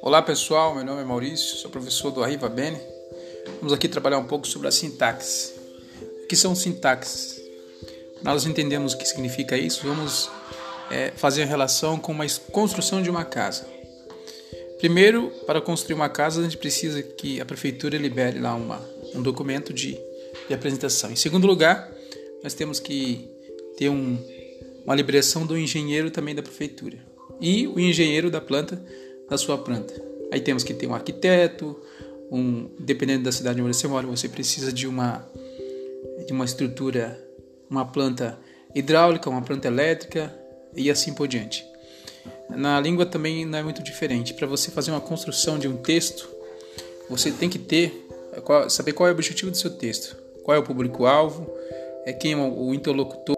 Olá pessoal, meu nome é Maurício, sou professor do Arriva Bene. Vamos aqui trabalhar um pouco sobre a sintaxe. O que são sintaxes? Nós entendemos o que significa isso, vamos é, fazer relação com uma construção de uma casa. Primeiro, para construir uma casa, a gente precisa que a prefeitura libere lá uma, um documento de, de apresentação. Em segundo lugar, nós temos que ter um, uma liberação do engenheiro também da prefeitura e o engenheiro da planta da sua planta. Aí temos que ter um arquiteto, um, dependendo da cidade onde você mora, você precisa de uma de uma estrutura, uma planta hidráulica, uma planta elétrica e assim por diante. Na língua também não é muito diferente. Para você fazer uma construção de um texto, você tem que ter saber qual é o objetivo do seu texto, qual é o público-alvo, é quem é o interlocutor